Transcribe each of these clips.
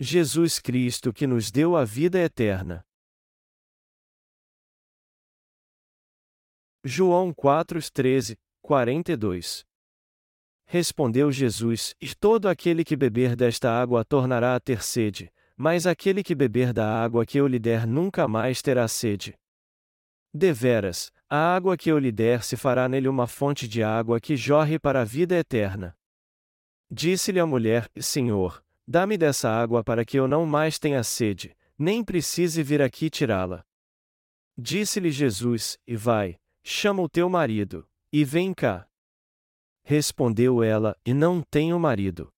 Jesus Cristo que nos deu a vida eterna. João 4, 13, 42 Respondeu Jesus: E todo aquele que beber desta água tornará a ter sede, mas aquele que beber da água que eu lhe der nunca mais terá sede. Deveras, a água que eu lhe der se fará nele uma fonte de água que jorre para a vida eterna. Disse-lhe a mulher: Senhor, Dá-me dessa água para que eu não mais tenha sede, nem precise vir aqui tirá-la. Disse-lhe Jesus: E vai, chama o teu marido, e vem cá. Respondeu ela: E não tenho marido.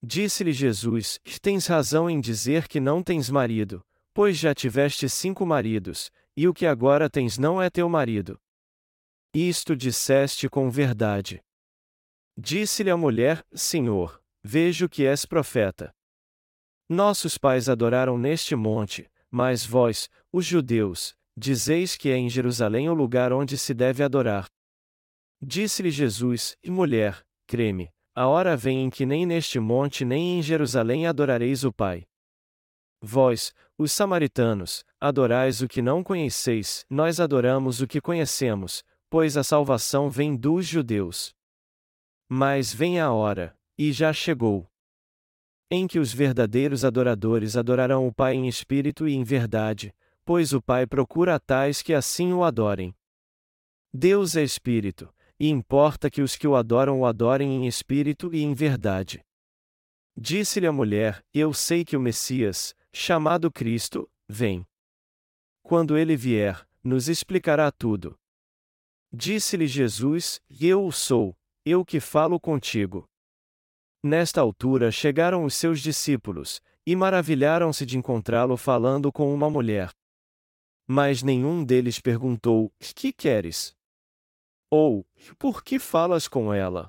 Disse-lhe Jesus: Tens razão em dizer que não tens marido, pois já tiveste cinco maridos, e o que agora tens não é teu marido. Isto disseste com verdade. Disse-lhe a mulher: Senhor, Vejo que és profeta. Nossos pais adoraram neste monte, mas vós, os judeus, dizeis que é em Jerusalém o lugar onde se deve adorar. Disse-lhe Jesus: E mulher, creme, a hora vem em que nem neste monte nem em Jerusalém adorareis o Pai. Vós, os samaritanos, adorais o que não conheceis, nós adoramos o que conhecemos, pois a salvação vem dos judeus. Mas vem a hora, e já chegou. Em que os verdadeiros adoradores adorarão o Pai em espírito e em verdade, pois o Pai procura tais que assim o adorem. Deus é espírito, e importa que os que o adoram o adorem em espírito e em verdade. Disse-lhe a mulher: Eu sei que o Messias, chamado Cristo, vem. Quando ele vier, nos explicará tudo. Disse-lhe Jesus: Eu o sou, eu que falo contigo. Nesta altura chegaram os seus discípulos, e maravilharam-se de encontrá-lo falando com uma mulher. Mas nenhum deles perguntou: Que queres? Ou, por que falas com ela?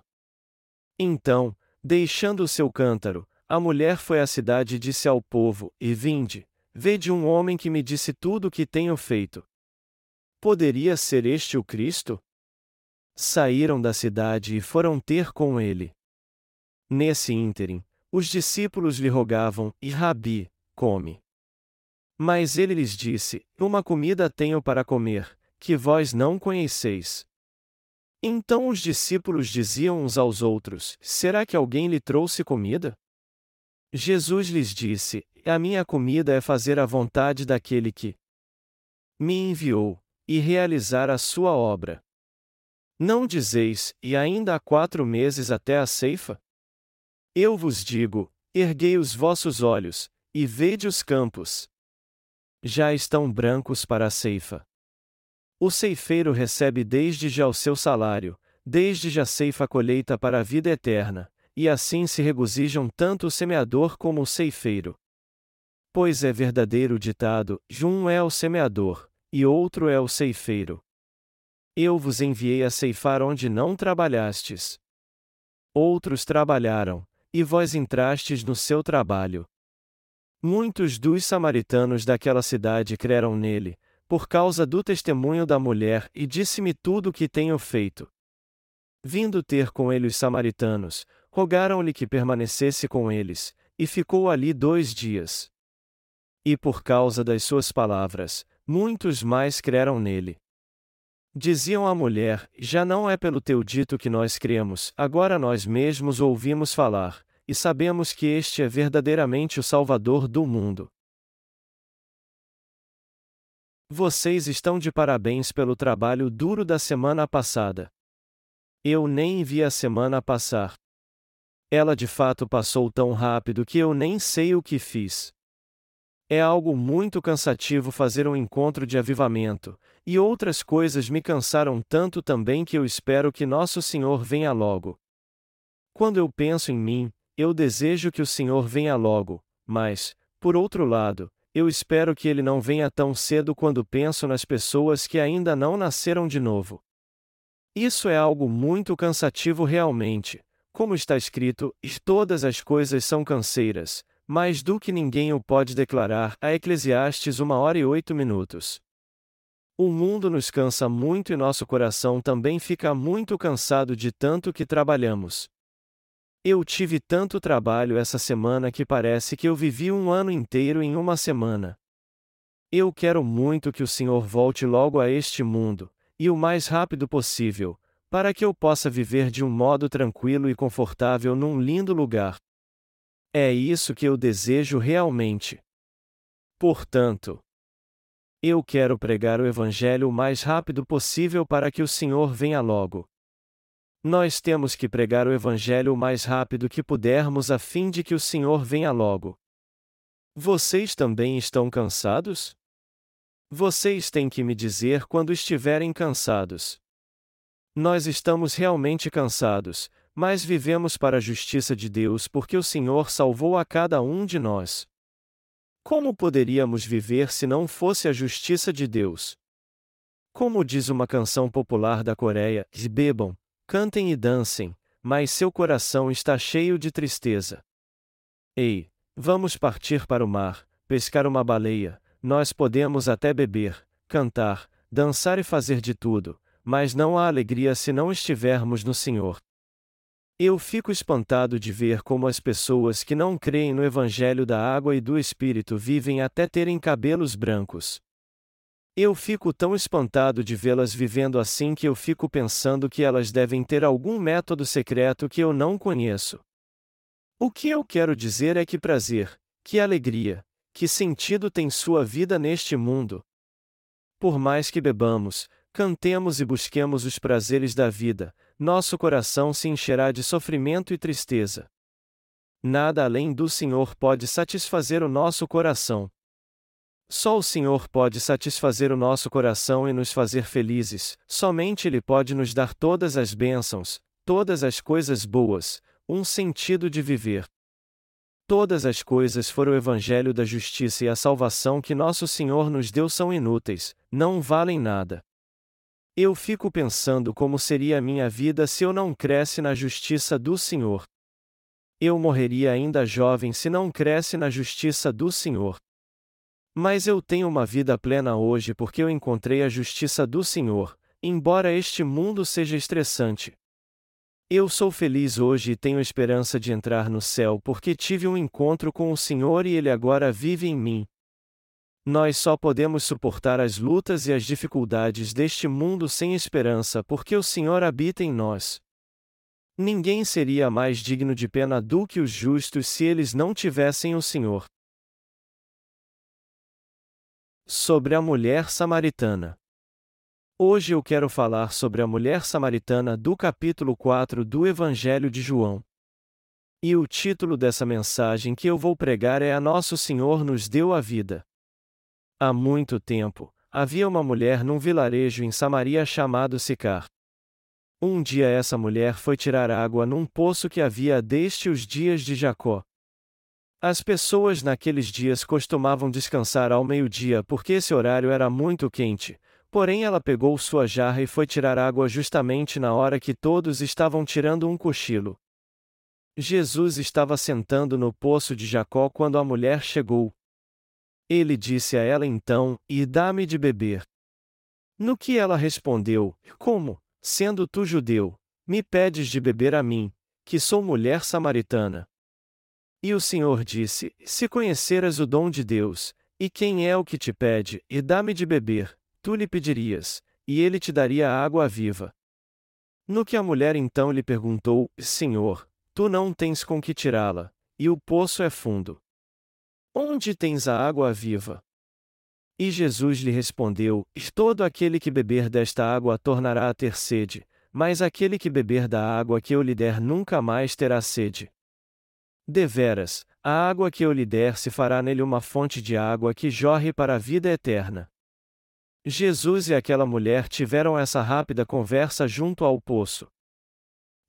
Então, deixando o seu cântaro, a mulher foi à cidade e disse ao povo: E vinde, vede um homem que me disse tudo o que tenho feito. Poderia ser este o Cristo? Saíram da cidade e foram ter com ele. Nesse ínterim, os discípulos lhe rogavam: E Rabi, come. Mas ele lhes disse: Uma comida tenho para comer, que vós não conheceis. Então os discípulos diziam uns aos outros: Será que alguém lhe trouxe comida? Jesus lhes disse: A minha comida é fazer a vontade daquele que me enviou, e realizar a sua obra. Não dizeis, e ainda há quatro meses até a ceifa? Eu vos digo: erguei os vossos olhos, e vede os campos. Já estão brancos para a ceifa. O ceifeiro recebe desde já o seu salário, desde já ceifa a colheita para a vida eterna, e assim se regozijam tanto o semeador como o ceifeiro. Pois é verdadeiro o ditado: um é o semeador, e outro é o ceifeiro. Eu vos enviei a ceifar onde não trabalhastes. Outros trabalharam, e vós entrastes no seu trabalho. Muitos dos samaritanos daquela cidade creram nele, por causa do testemunho da mulher, e disse-me tudo o que tenho feito. Vindo ter com ele os samaritanos, rogaram-lhe que permanecesse com eles, e ficou ali dois dias. E por causa das suas palavras, muitos mais creram nele. Diziam à mulher: Já não é pelo teu dito que nós cremos, agora nós mesmos ouvimos falar, e sabemos que este é verdadeiramente o Salvador do mundo. Vocês estão de parabéns pelo trabalho duro da semana passada. Eu nem vi a semana passar. Ela de fato passou tão rápido que eu nem sei o que fiz. É algo muito cansativo fazer um encontro de avivamento, e outras coisas me cansaram tanto também que eu espero que Nosso Senhor venha logo. Quando eu penso em mim, eu desejo que o Senhor venha logo, mas, por outro lado, eu espero que ele não venha tão cedo quando penso nas pessoas que ainda não nasceram de novo. Isso é algo muito cansativo realmente. Como está escrito, todas as coisas são canseiras, mais do que ninguém o pode declarar. A Eclesiastes 1 hora e 8 minutos. O mundo nos cansa muito e nosso coração também fica muito cansado de tanto que trabalhamos. Eu tive tanto trabalho essa semana que parece que eu vivi um ano inteiro em uma semana. Eu quero muito que o Senhor volte logo a este mundo, e o mais rápido possível, para que eu possa viver de um modo tranquilo e confortável num lindo lugar. É isso que eu desejo realmente. Portanto, eu quero pregar o Evangelho o mais rápido possível para que o Senhor venha logo. Nós temos que pregar o Evangelho o mais rápido que pudermos a fim de que o Senhor venha logo. Vocês também estão cansados? Vocês têm que me dizer quando estiverem cansados. Nós estamos realmente cansados, mas vivemos para a justiça de Deus porque o Senhor salvou a cada um de nós. Como poderíamos viver se não fosse a justiça de Deus? Como diz uma canção popular da Coreia, bebam, Cantem e dancem, mas seu coração está cheio de tristeza. Ei, vamos partir para o mar, pescar uma baleia, nós podemos até beber, cantar, dançar e fazer de tudo, mas não há alegria se não estivermos no Senhor. Eu fico espantado de ver como as pessoas que não creem no Evangelho da água e do Espírito vivem até terem cabelos brancos. Eu fico tão espantado de vê-las vivendo assim que eu fico pensando que elas devem ter algum método secreto que eu não conheço. O que eu quero dizer é que prazer, que alegria, que sentido tem sua vida neste mundo? Por mais que bebamos, cantemos e busquemos os prazeres da vida, nosso coração se encherá de sofrimento e tristeza. Nada além do Senhor pode satisfazer o nosso coração. Só o Senhor pode satisfazer o nosso coração e nos fazer felizes, somente Ele pode nos dar todas as bênçãos, todas as coisas boas, um sentido de viver. Todas as coisas foram o Evangelho da justiça e a salvação que nosso Senhor nos deu são inúteis, não valem nada. Eu fico pensando como seria a minha vida se eu não cresce na justiça do Senhor. Eu morreria ainda jovem se não cresce na justiça do Senhor. Mas eu tenho uma vida plena hoje porque eu encontrei a justiça do Senhor, embora este mundo seja estressante. Eu sou feliz hoje e tenho esperança de entrar no céu porque tive um encontro com o Senhor e Ele agora vive em mim. Nós só podemos suportar as lutas e as dificuldades deste mundo sem esperança porque o Senhor habita em nós. Ninguém seria mais digno de pena do que os justos se eles não tivessem o Senhor. Sobre a mulher samaritana. Hoje eu quero falar sobre a mulher samaritana do capítulo 4 do Evangelho de João. E o título dessa mensagem que eu vou pregar é A Nosso Senhor nos deu a vida. Há muito tempo, havia uma mulher num vilarejo em Samaria chamado Sicar. Um dia essa mulher foi tirar água num poço que havia desde os dias de Jacó. As pessoas naqueles dias costumavam descansar ao meio-dia porque esse horário era muito quente, porém ela pegou sua jarra e foi tirar água justamente na hora que todos estavam tirando um cochilo. Jesus estava sentando no poço de Jacó quando a mulher chegou. Ele disse a ela então: E dá-me de beber. No que ela respondeu: Como, sendo tu judeu, me pedes de beber a mim, que sou mulher samaritana? E o Senhor disse: Se conheceras o dom de Deus, e quem é o que te pede, e dá-me de beber, tu lhe pedirias, e ele te daria água viva. No que a mulher então lhe perguntou: Senhor, tu não tens com que tirá-la, e o poço é fundo. Onde tens a água viva? E Jesus lhe respondeu: Todo aquele que beber desta água tornará a ter sede, mas aquele que beber da água que eu lhe der nunca mais terá sede. Deveras, a água que eu lhe der se fará nele uma fonte de água que jorre para a vida eterna. Jesus e aquela mulher tiveram essa rápida conversa junto ao poço.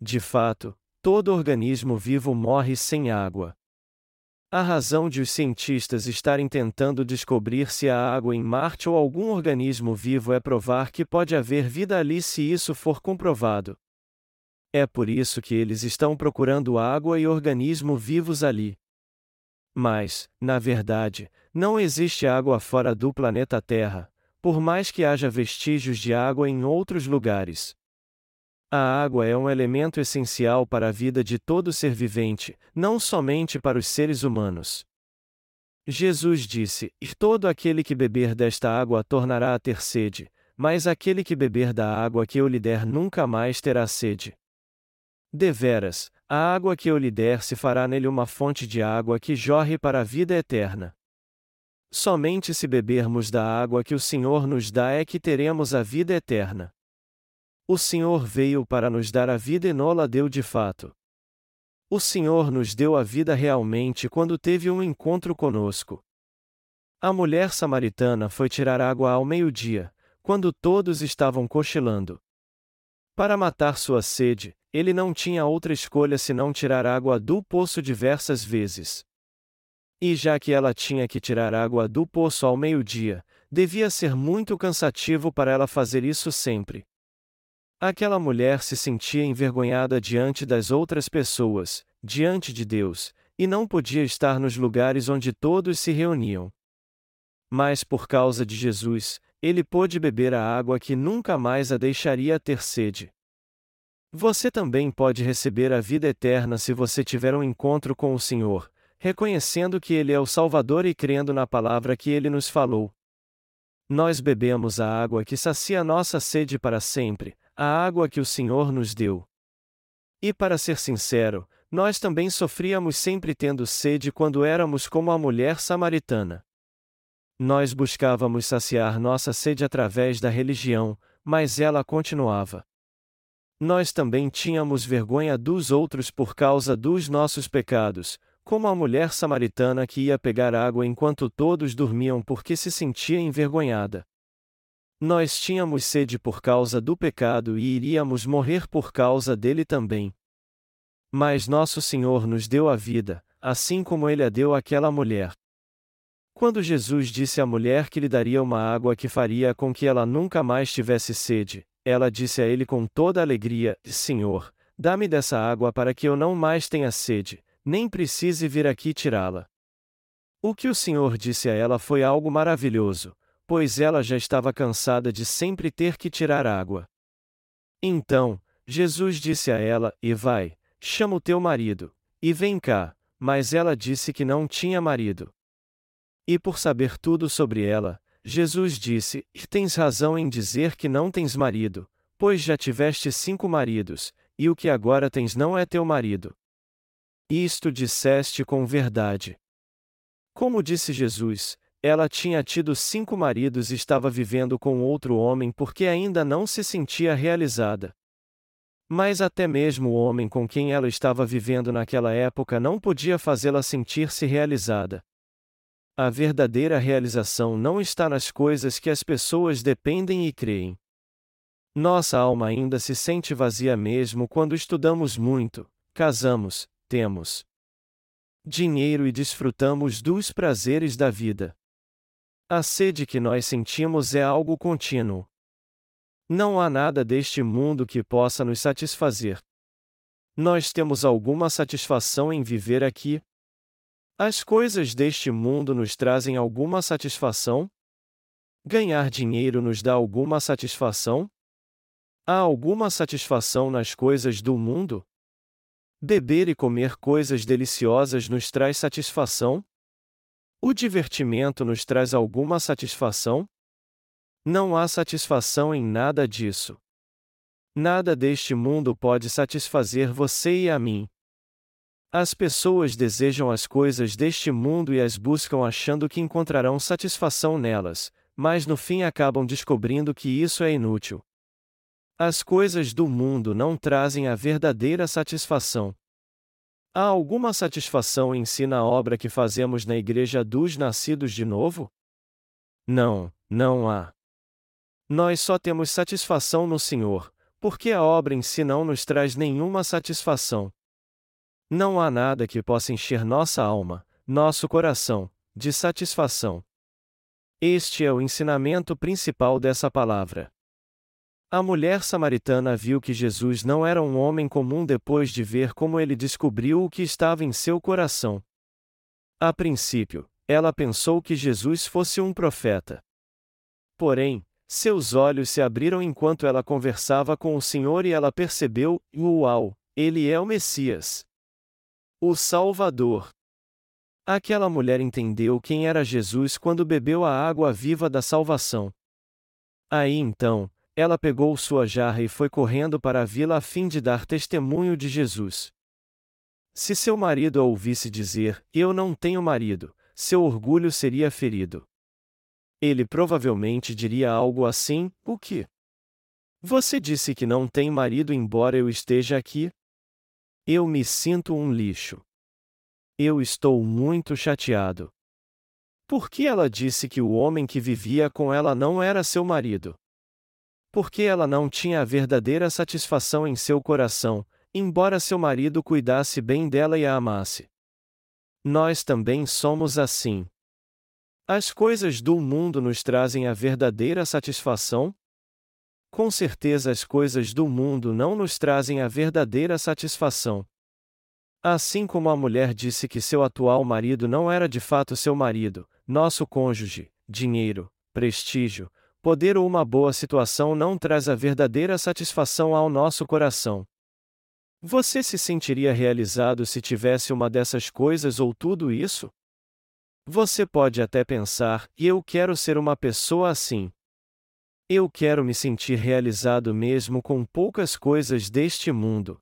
De fato, todo organismo vivo morre sem água. A razão de os cientistas estarem tentando descobrir se há água em Marte ou algum organismo vivo é provar que pode haver vida ali se isso for comprovado. É por isso que eles estão procurando água e organismo vivos ali. Mas, na verdade, não existe água fora do planeta Terra, por mais que haja vestígios de água em outros lugares. A água é um elemento essencial para a vida de todo ser vivente, não somente para os seres humanos. Jesus disse: todo aquele que beber desta água tornará a ter sede, mas aquele que beber da água que eu lhe der nunca mais terá sede. Deveras, a água que eu lhe der se fará nele uma fonte de água que jorre para a vida eterna. Somente se bebermos da água que o Senhor nos dá é que teremos a vida eterna. O Senhor veio para nos dar a vida e nola deu de fato. O Senhor nos deu a vida realmente quando teve um encontro conosco. A mulher samaritana foi tirar água ao meio-dia, quando todos estavam cochilando. Para matar sua sede, ele não tinha outra escolha senão tirar água do poço diversas vezes. E já que ela tinha que tirar água do poço ao meio-dia, devia ser muito cansativo para ela fazer isso sempre. Aquela mulher se sentia envergonhada diante das outras pessoas, diante de Deus, e não podia estar nos lugares onde todos se reuniam. Mas por causa de Jesus, ele pôde beber a água que nunca mais a deixaria ter sede. Você também pode receber a vida eterna se você tiver um encontro com o Senhor, reconhecendo que Ele é o Salvador e crendo na palavra que Ele nos falou. Nós bebemos a água que sacia nossa sede para sempre, a água que o Senhor nos deu. E para ser sincero, nós também sofríamos sempre tendo sede quando éramos como a mulher samaritana. Nós buscávamos saciar nossa sede através da religião, mas ela continuava. Nós também tínhamos vergonha dos outros por causa dos nossos pecados, como a mulher samaritana que ia pegar água enquanto todos dormiam porque se sentia envergonhada. Nós tínhamos sede por causa do pecado e iríamos morrer por causa dele também. Mas nosso Senhor nos deu a vida, assim como ele a deu àquela mulher. Quando Jesus disse à mulher que lhe daria uma água que faria com que ela nunca mais tivesse sede, ela disse a ele com toda alegria: Senhor, dá-me dessa água para que eu não mais tenha sede, nem precise vir aqui tirá-la. O que o Senhor disse a ela foi algo maravilhoso, pois ela já estava cansada de sempre ter que tirar água. Então, Jesus disse a ela: E vai, chama o teu marido, e vem cá, mas ela disse que não tinha marido. E por saber tudo sobre ela, Jesus disse: Tens razão em dizer que não tens marido, pois já tiveste cinco maridos, e o que agora tens não é teu marido. Isto disseste com verdade. Como disse Jesus, ela tinha tido cinco maridos e estava vivendo com outro homem porque ainda não se sentia realizada. Mas até mesmo o homem com quem ela estava vivendo naquela época não podia fazê-la sentir-se realizada. A verdadeira realização não está nas coisas que as pessoas dependem e creem. Nossa alma ainda se sente vazia mesmo quando estudamos muito, casamos, temos dinheiro e desfrutamos dos prazeres da vida. A sede que nós sentimos é algo contínuo. Não há nada deste mundo que possa nos satisfazer. Nós temos alguma satisfação em viver aqui? As coisas deste mundo nos trazem alguma satisfação? Ganhar dinheiro nos dá alguma satisfação? Há alguma satisfação nas coisas do mundo? Beber e comer coisas deliciosas nos traz satisfação? O divertimento nos traz alguma satisfação? Não há satisfação em nada disso. Nada deste mundo pode satisfazer você e a mim. As pessoas desejam as coisas deste mundo e as buscam achando que encontrarão satisfação nelas, mas no fim acabam descobrindo que isso é inútil. As coisas do mundo não trazem a verdadeira satisfação. Há alguma satisfação em si na obra que fazemos na Igreja dos Nascidos de Novo? Não, não há. Nós só temos satisfação no Senhor, porque a obra em si não nos traz nenhuma satisfação. Não há nada que possa encher nossa alma, nosso coração, de satisfação. Este é o ensinamento principal dessa palavra. A mulher samaritana viu que Jesus não era um homem comum depois de ver como ele descobriu o que estava em seu coração. A princípio, ela pensou que Jesus fosse um profeta. Porém, Seus olhos se abriram enquanto ela conversava com o Senhor e ela percebeu: Uau, ele é o Messias. O Salvador. Aquela mulher entendeu quem era Jesus quando bebeu a água viva da salvação. Aí então, ela pegou sua jarra e foi correndo para a vila a fim de dar testemunho de Jesus. Se seu marido a ouvisse dizer: Eu não tenho marido, seu orgulho seria ferido. Ele provavelmente diria algo assim: O que? Você disse que não tem marido embora eu esteja aqui? Eu me sinto um lixo. Eu estou muito chateado. Por que ela disse que o homem que vivia com ela não era seu marido? Porque ela não tinha a verdadeira satisfação em seu coração, embora seu marido cuidasse bem dela e a amasse. Nós também somos assim. As coisas do mundo nos trazem a verdadeira satisfação? Com certeza as coisas do mundo não nos trazem a verdadeira satisfação. Assim como a mulher disse que seu atual marido não era de fato seu marido, nosso cônjuge, dinheiro, prestígio, poder ou uma boa situação não traz a verdadeira satisfação ao nosso coração. Você se sentiria realizado se tivesse uma dessas coisas ou tudo isso? Você pode até pensar, eu quero ser uma pessoa assim. Eu quero me sentir realizado mesmo com poucas coisas deste mundo.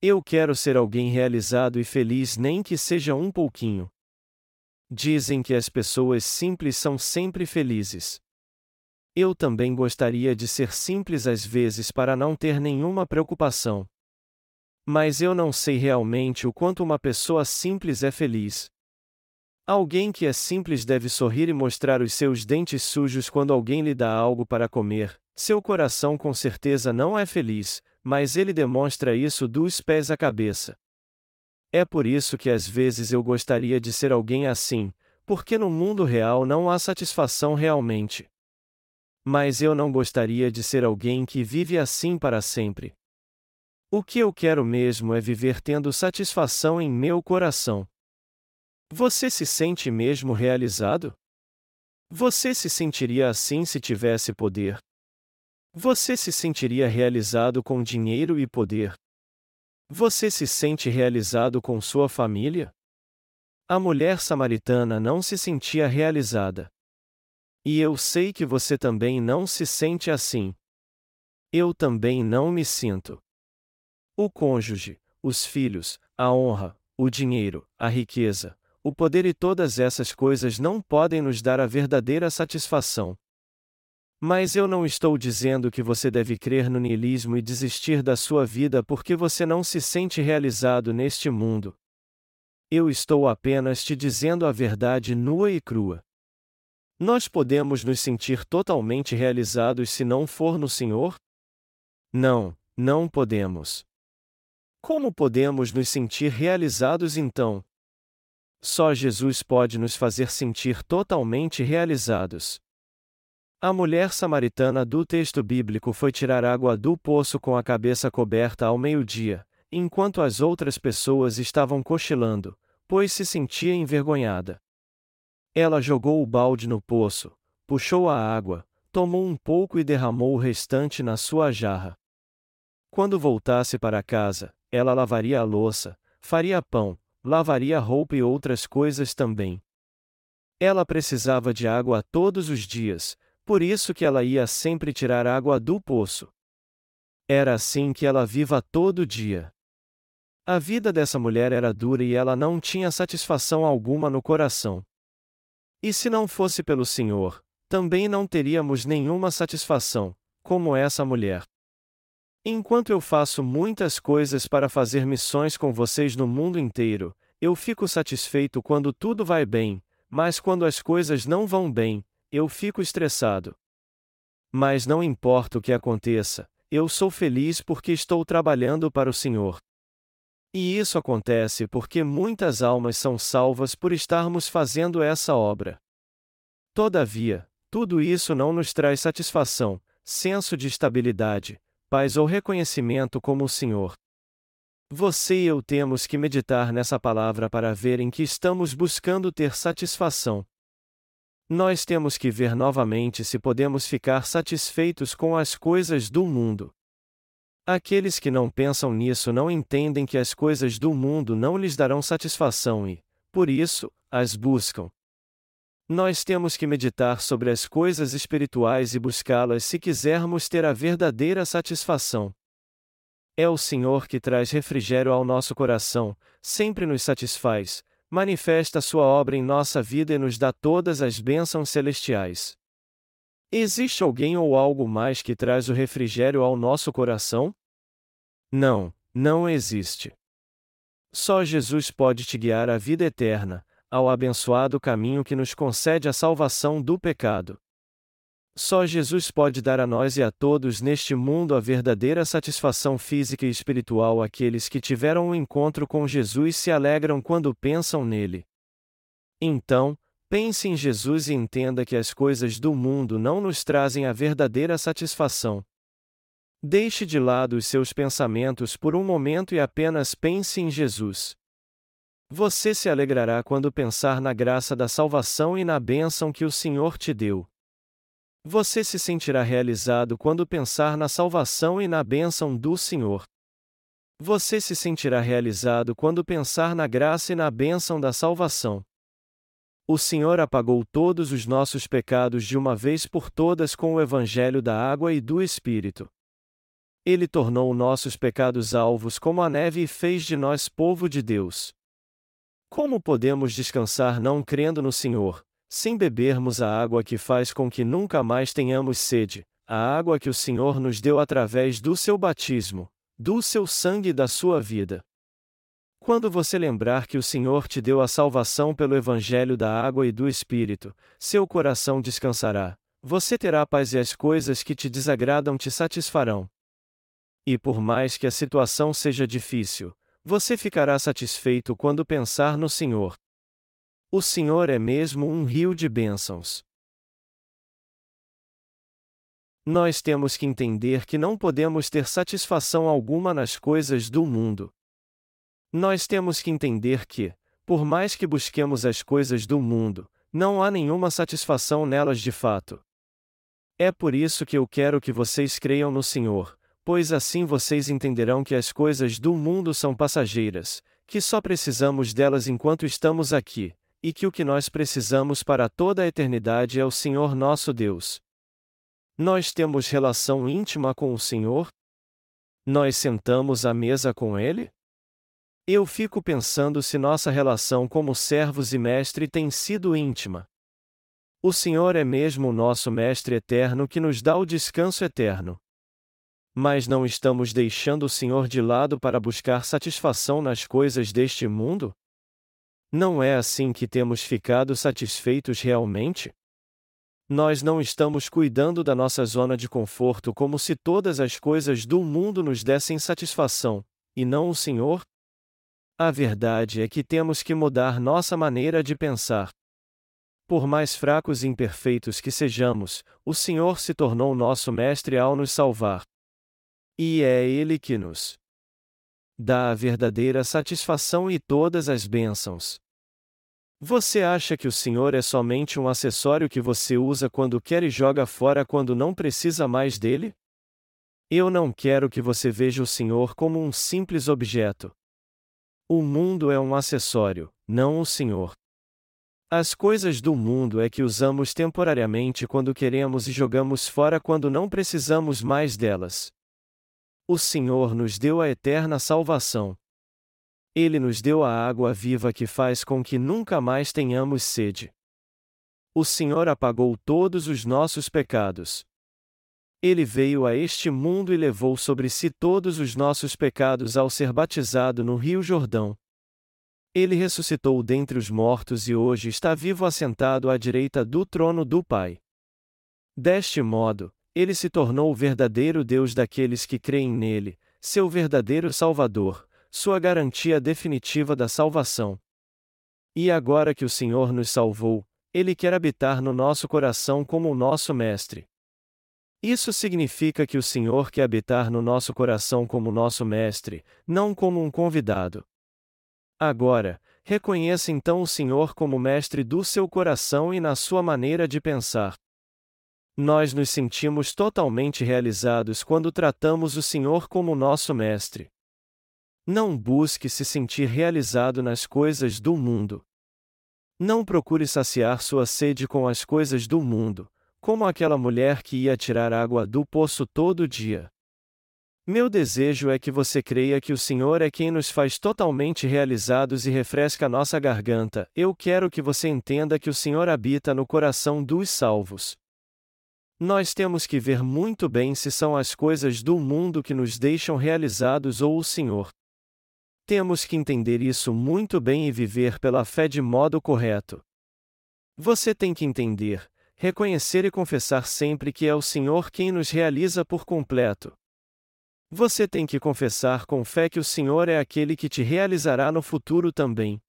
Eu quero ser alguém realizado e feliz, nem que seja um pouquinho. Dizem que as pessoas simples são sempre felizes. Eu também gostaria de ser simples às vezes para não ter nenhuma preocupação. Mas eu não sei realmente o quanto uma pessoa simples é feliz. Alguém que é simples deve sorrir e mostrar os seus dentes sujos quando alguém lhe dá algo para comer. Seu coração com certeza não é feliz, mas ele demonstra isso dos pés à cabeça. É por isso que às vezes eu gostaria de ser alguém assim, porque no mundo real não há satisfação realmente. Mas eu não gostaria de ser alguém que vive assim para sempre. O que eu quero mesmo é viver tendo satisfação em meu coração. Você se sente mesmo realizado? Você se sentiria assim se tivesse poder? Você se sentiria realizado com dinheiro e poder? Você se sente realizado com sua família? A mulher samaritana não se sentia realizada. E eu sei que você também não se sente assim. Eu também não me sinto. O cônjuge, os filhos, a honra, o dinheiro, a riqueza, o poder e todas essas coisas não podem nos dar a verdadeira satisfação. Mas eu não estou dizendo que você deve crer no niilismo e desistir da sua vida porque você não se sente realizado neste mundo. Eu estou apenas te dizendo a verdade nua e crua. Nós podemos nos sentir totalmente realizados se não for no Senhor? Não, não podemos. Como podemos nos sentir realizados então? Só Jesus pode nos fazer sentir totalmente realizados. A mulher samaritana do texto bíblico foi tirar água do poço com a cabeça coberta ao meio-dia, enquanto as outras pessoas estavam cochilando, pois se sentia envergonhada. Ela jogou o balde no poço, puxou a água, tomou um pouco e derramou o restante na sua jarra. Quando voltasse para casa, ela lavaria a louça, faria pão, lavaria roupa e outras coisas também. Ela precisava de água todos os dias, por isso que ela ia sempre tirar água do poço. Era assim que ela viva todo dia. A vida dessa mulher era dura e ela não tinha satisfação alguma no coração. E se não fosse pelo Senhor, também não teríamos nenhuma satisfação, como essa mulher. Enquanto eu faço muitas coisas para fazer missões com vocês no mundo inteiro, eu fico satisfeito quando tudo vai bem, mas quando as coisas não vão bem, eu fico estressado. Mas não importa o que aconteça, eu sou feliz porque estou trabalhando para o Senhor. E isso acontece porque muitas almas são salvas por estarmos fazendo essa obra. Todavia, tudo isso não nos traz satisfação, senso de estabilidade, paz ou reconhecimento como o Senhor. Você e eu temos que meditar nessa palavra para ver em que estamos buscando ter satisfação. Nós temos que ver novamente se podemos ficar satisfeitos com as coisas do mundo. Aqueles que não pensam nisso não entendem que as coisas do mundo não lhes darão satisfação e, por isso, as buscam. Nós temos que meditar sobre as coisas espirituais e buscá-las se quisermos ter a verdadeira satisfação. É o Senhor que traz refrigério ao nosso coração, sempre nos satisfaz, manifesta Sua obra em nossa vida e nos dá todas as bênçãos celestiais. Existe alguém ou algo mais que traz o refrigério ao nosso coração? Não, não existe. Só Jesus pode te guiar à vida eterna, ao abençoado caminho que nos concede a salvação do pecado. Só Jesus pode dar a nós e a todos neste mundo a verdadeira satisfação física e espiritual. Aqueles que tiveram um encontro com Jesus se alegram quando pensam nele. Então, pense em Jesus e entenda que as coisas do mundo não nos trazem a verdadeira satisfação. Deixe de lado os seus pensamentos por um momento e apenas pense em Jesus. Você se alegrará quando pensar na graça da salvação e na bênção que o Senhor te deu. Você se sentirá realizado quando pensar na salvação e na bênção do Senhor. Você se sentirá realizado quando pensar na graça e na bênção da salvação. O Senhor apagou todos os nossos pecados de uma vez por todas com o Evangelho da água e do Espírito. Ele tornou nossos pecados alvos como a neve e fez de nós povo de Deus. Como podemos descansar não crendo no Senhor, sem bebermos a água que faz com que nunca mais tenhamos sede, a água que o Senhor nos deu através do seu batismo, do seu sangue e da sua vida. Quando você lembrar que o Senhor te deu a salvação pelo Evangelho da água e do Espírito, seu coração descansará, você terá paz e as coisas que te desagradam te satisfarão. E por mais que a situação seja difícil, você ficará satisfeito quando pensar no Senhor, o Senhor é mesmo um rio de bênçãos. Nós temos que entender que não podemos ter satisfação alguma nas coisas do mundo. Nós temos que entender que, por mais que busquemos as coisas do mundo, não há nenhuma satisfação nelas de fato. É por isso que eu quero que vocês creiam no Senhor, pois assim vocês entenderão que as coisas do mundo são passageiras, que só precisamos delas enquanto estamos aqui, e que o que nós precisamos para toda a eternidade é o Senhor nosso Deus. Nós temos relação íntima com o Senhor? Nós sentamos à mesa com Ele? Eu fico pensando se nossa relação como servos e mestre tem sido íntima. O Senhor é mesmo o nosso Mestre eterno que nos dá o descanso eterno. Mas não estamos deixando o Senhor de lado para buscar satisfação nas coisas deste mundo? Não é assim que temos ficado satisfeitos realmente? Nós não estamos cuidando da nossa zona de conforto como se todas as coisas do mundo nos dessem satisfação, e não o Senhor? A verdade é que temos que mudar nossa maneira de pensar. Por mais fracos e imperfeitos que sejamos, o Senhor se tornou nosso Mestre ao nos salvar. E é Ele que nos dá a verdadeira satisfação e todas as bênçãos. Você acha que o Senhor é somente um acessório que você usa quando quer e joga fora quando não precisa mais dele? Eu não quero que você veja o Senhor como um simples objeto. O mundo é um acessório, não o Senhor. As coisas do mundo é que usamos temporariamente quando queremos e jogamos fora quando não precisamos mais delas. O Senhor nos deu a eterna salvação. Ele nos deu a água viva que faz com que nunca mais tenhamos sede. O Senhor apagou todos os nossos pecados. Ele veio a este mundo e levou sobre si todos os nossos pecados ao ser batizado no Rio Jordão. Ele ressuscitou dentre os mortos e hoje está vivo assentado à direita do trono do Pai. Deste modo, ele se tornou o verdadeiro Deus daqueles que creem nele, seu verdadeiro Salvador, sua garantia definitiva da salvação. E agora que o Senhor nos salvou, Ele quer habitar no nosso coração como o nosso Mestre. Isso significa que o Senhor quer habitar no nosso coração como nosso Mestre, não como um convidado. Agora, Reconheça então o Senhor como mestre do seu coração e na sua maneira de pensar. Nós nos sentimos totalmente realizados quando tratamos o Senhor como nosso mestre. Não busque se sentir realizado nas coisas do mundo. Não procure saciar sua sede com as coisas do mundo, como aquela mulher que ia tirar água do poço todo dia. Meu desejo é que você creia que o Senhor é quem nos faz totalmente realizados e refresca nossa garganta. Eu quero que você entenda que o Senhor habita no coração dos salvos. Nós temos que ver muito bem se são as coisas do mundo que nos deixam realizados ou o Senhor. Temos que entender isso muito bem e viver pela fé de modo correto. Você tem que entender, reconhecer e confessar sempre que é o Senhor quem nos realiza por completo. Você tem que confessar com fé que o Senhor é aquele que te realizará no futuro também.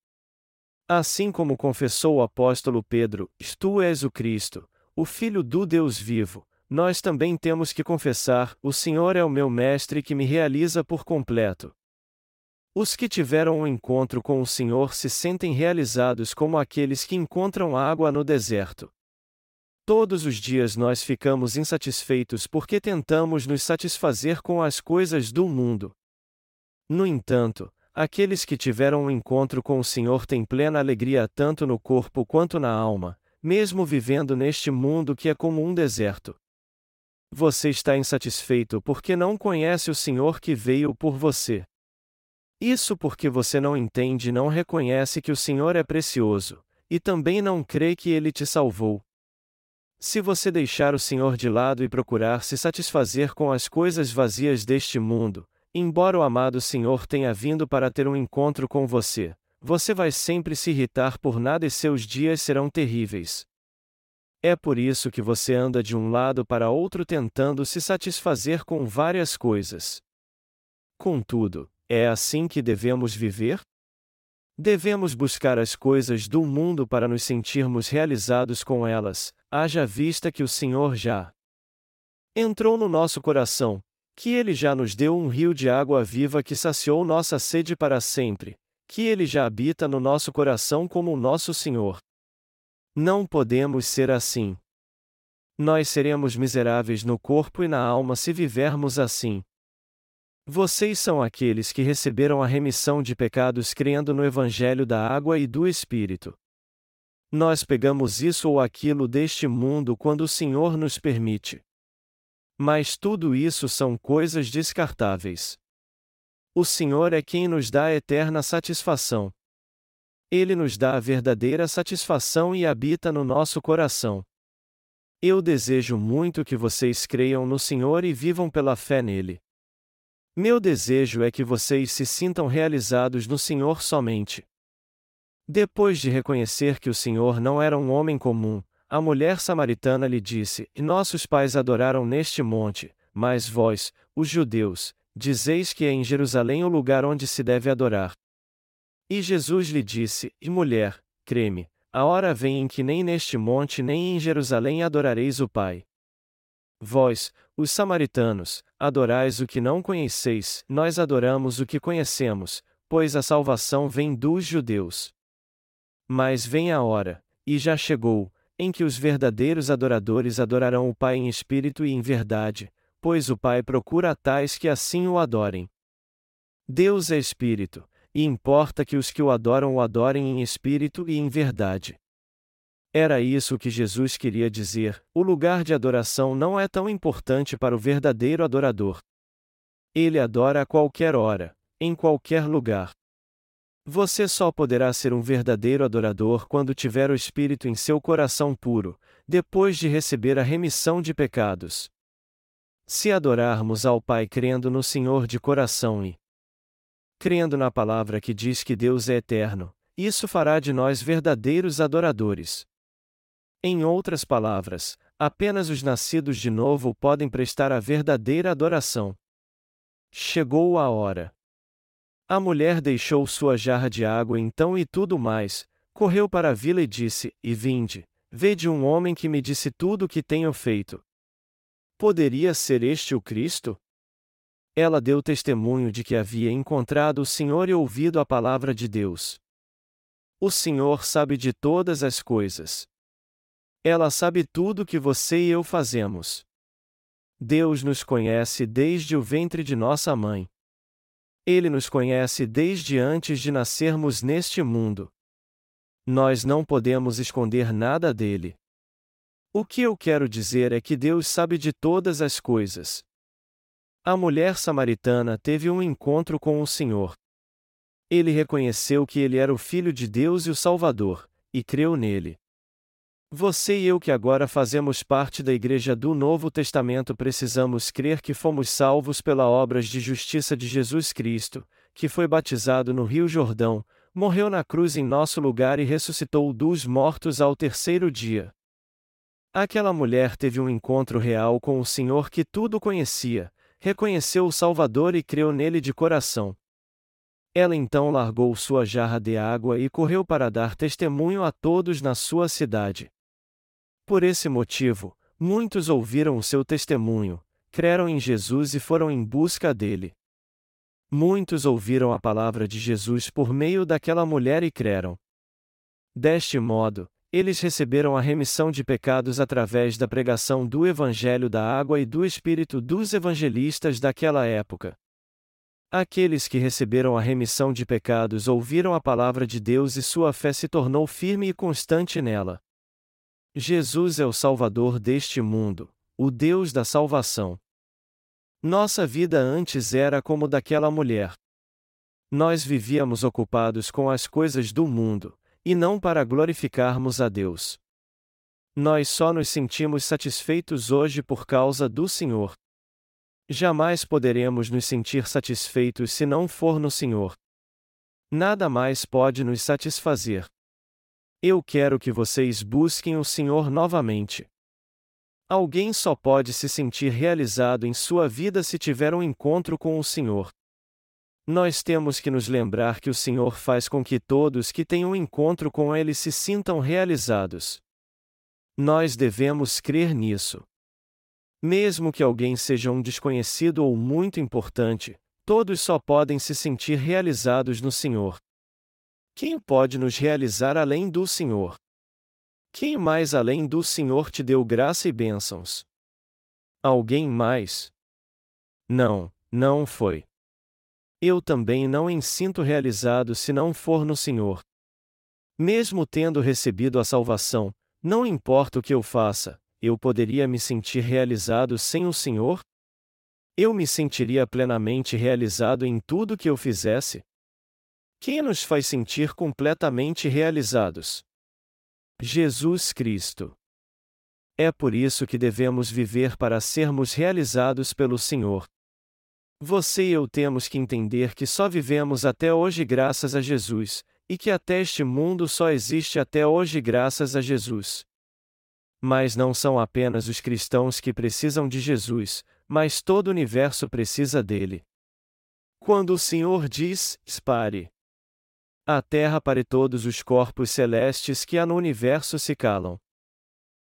Assim como confessou o apóstolo Pedro, Tu és o Cristo, o Filho do Deus vivo, nós também temos que confessar: O Senhor é o meu Mestre que me realiza por completo. Os que tiveram um encontro com o Senhor se sentem realizados como aqueles que encontram água no deserto. Todos os dias nós ficamos insatisfeitos porque tentamos nos satisfazer com as coisas do mundo. No entanto, aqueles que tiveram um encontro com o Senhor têm plena alegria tanto no corpo quanto na alma, mesmo vivendo neste mundo que é como um deserto. Você está insatisfeito porque não conhece o Senhor que veio por você. Isso porque você não entende e não reconhece que o Senhor é precioso, e também não crê que ele te salvou. Se você deixar o Senhor de lado e procurar se satisfazer com as coisas vazias deste mundo, embora o amado Senhor tenha vindo para ter um encontro com você, você vai sempre se irritar por nada e seus dias serão terríveis. É por isso que você anda de um lado para outro tentando se satisfazer com várias coisas. Contudo, é assim que devemos viver? Devemos buscar as coisas do mundo para nos sentirmos realizados com elas, haja vista que o Senhor já entrou no nosso coração, que Ele já nos deu um rio de água viva que saciou nossa sede para sempre, que Ele já habita no nosso coração como o nosso Senhor. Não podemos ser assim. Nós seremos miseráveis no corpo e na alma se vivermos assim. Vocês são aqueles que receberam a remissão de pecados crendo no Evangelho da água e do Espírito. Nós pegamos isso ou aquilo deste mundo quando o Senhor nos permite. Mas tudo isso são coisas descartáveis. O Senhor é quem nos dá a eterna satisfação. Ele nos dá a verdadeira satisfação e habita no nosso coração. Eu desejo muito que vocês creiam no Senhor e vivam pela fé nele. Meu desejo é que vocês se sintam realizados no Senhor somente. Depois de reconhecer que o Senhor não era um homem comum, a mulher samaritana lhe disse: Nossos pais adoraram neste monte, mas vós, os judeus, dizeis que é em Jerusalém o lugar onde se deve adorar. E Jesus lhe disse: E mulher, creme, a hora vem em que nem neste monte nem em Jerusalém adorareis o Pai. Vós, os samaritanos, adorais o que não conheceis, nós adoramos o que conhecemos, pois a salvação vem dos judeus. Mas vem a hora, e já chegou, em que os verdadeiros adoradores adorarão o Pai em espírito e em verdade, pois o Pai procura tais que assim o adorem. Deus é espírito, e importa que os que o adoram o adorem em espírito e em verdade. Era isso que Jesus queria dizer: o lugar de adoração não é tão importante para o verdadeiro adorador. Ele adora a qualquer hora, em qualquer lugar. Você só poderá ser um verdadeiro adorador quando tiver o Espírito em seu coração puro, depois de receber a remissão de pecados. Se adorarmos ao Pai crendo no Senhor de coração e crendo na palavra que diz que Deus é eterno, isso fará de nós verdadeiros adoradores. Em outras palavras, apenas os nascidos de novo podem prestar a verdadeira adoração. Chegou a hora. A mulher deixou sua jarra de água então e tudo mais, correu para a vila e disse: E vinde, vede um homem que me disse tudo o que tenho feito. Poderia ser este o Cristo? Ela deu testemunho de que havia encontrado o Senhor e ouvido a palavra de Deus. O Senhor sabe de todas as coisas. Ela sabe tudo que você e eu fazemos. Deus nos conhece desde o ventre de nossa mãe. Ele nos conhece desde antes de nascermos neste mundo. Nós não podemos esconder nada dele. O que eu quero dizer é que Deus sabe de todas as coisas. A mulher samaritana teve um encontro com o Senhor. Ele reconheceu que ele era o Filho de Deus e o Salvador, e creu nele. Você e eu que agora fazemos parte da Igreja do Novo Testamento precisamos crer que fomos salvos pela obras de justiça de Jesus Cristo, que foi batizado no Rio Jordão, morreu na cruz em nosso lugar e ressuscitou dos mortos ao terceiro dia. Aquela mulher teve um encontro real com o Senhor que tudo conhecia, reconheceu o Salvador e creu nele de coração. Ela então largou sua jarra de água e correu para dar testemunho a todos na sua cidade. Por esse motivo, muitos ouviram o seu testemunho, creram em Jesus e foram em busca dele. Muitos ouviram a palavra de Jesus por meio daquela mulher e creram. Deste modo, eles receberam a remissão de pecados através da pregação do Evangelho da Água e do Espírito dos evangelistas daquela época. Aqueles que receberam a remissão de pecados ouviram a palavra de Deus e sua fé se tornou firme e constante nela. Jesus é o Salvador deste mundo, o Deus da salvação. Nossa vida antes era como daquela mulher. Nós vivíamos ocupados com as coisas do mundo, e não para glorificarmos a Deus. Nós só nos sentimos satisfeitos hoje por causa do Senhor. Jamais poderemos nos sentir satisfeitos se não for no Senhor. Nada mais pode nos satisfazer. Eu quero que vocês busquem o Senhor novamente. Alguém só pode se sentir realizado em sua vida se tiver um encontro com o Senhor. Nós temos que nos lembrar que o Senhor faz com que todos que têm um encontro com Ele se sintam realizados. Nós devemos crer nisso. Mesmo que alguém seja um desconhecido ou muito importante, todos só podem se sentir realizados no Senhor. Quem pode nos realizar além do Senhor? Quem mais além do Senhor te deu graça e bênçãos? Alguém mais? Não, não foi. Eu também não me sinto realizado se não for no Senhor. Mesmo tendo recebido a salvação, não importa o que eu faça, eu poderia me sentir realizado sem o Senhor? Eu me sentiria plenamente realizado em tudo que eu fizesse? Quem nos faz sentir completamente realizados? Jesus Cristo. É por isso que devemos viver para sermos realizados pelo Senhor. Você e eu temos que entender que só vivemos até hoje graças a Jesus, e que até este mundo só existe até hoje graças a Jesus. Mas não são apenas os cristãos que precisam de Jesus, mas todo o universo precisa dele. Quando o Senhor diz: Espare. A terra para todos os corpos celestes que há no universo se calam.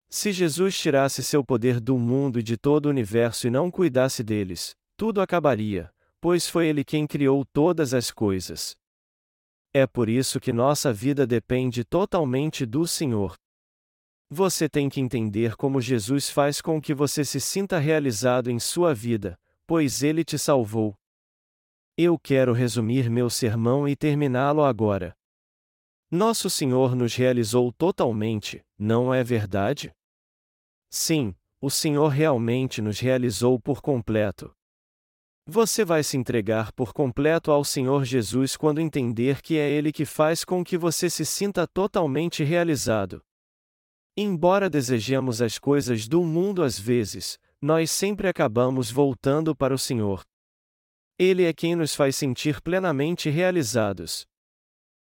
Se Jesus tirasse seu poder do mundo e de todo o universo e não cuidasse deles, tudo acabaria, pois foi Ele quem criou todas as coisas. É por isso que nossa vida depende totalmente do Senhor. Você tem que entender como Jesus faz com que você se sinta realizado em sua vida, pois Ele te salvou. Eu quero resumir meu sermão e terminá-lo agora. Nosso Senhor nos realizou totalmente, não é verdade? Sim, o Senhor realmente nos realizou por completo. Você vai se entregar por completo ao Senhor Jesus quando entender que é Ele que faz com que você se sinta totalmente realizado. Embora desejemos as coisas do mundo às vezes, nós sempre acabamos voltando para o Senhor. Ele é quem nos faz sentir plenamente realizados.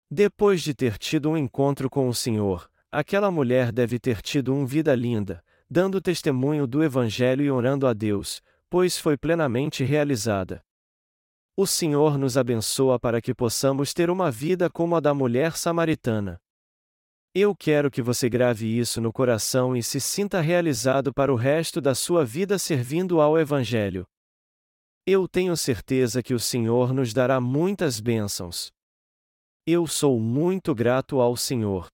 Depois de ter tido um encontro com o Senhor, aquela mulher deve ter tido uma vida linda, dando testemunho do Evangelho e orando a Deus, pois foi plenamente realizada. O Senhor nos abençoa para que possamos ter uma vida como a da mulher samaritana. Eu quero que você grave isso no coração e se sinta realizado para o resto da sua vida servindo ao Evangelho. Eu tenho certeza que o Senhor nos dará muitas bênçãos. Eu sou muito grato ao Senhor.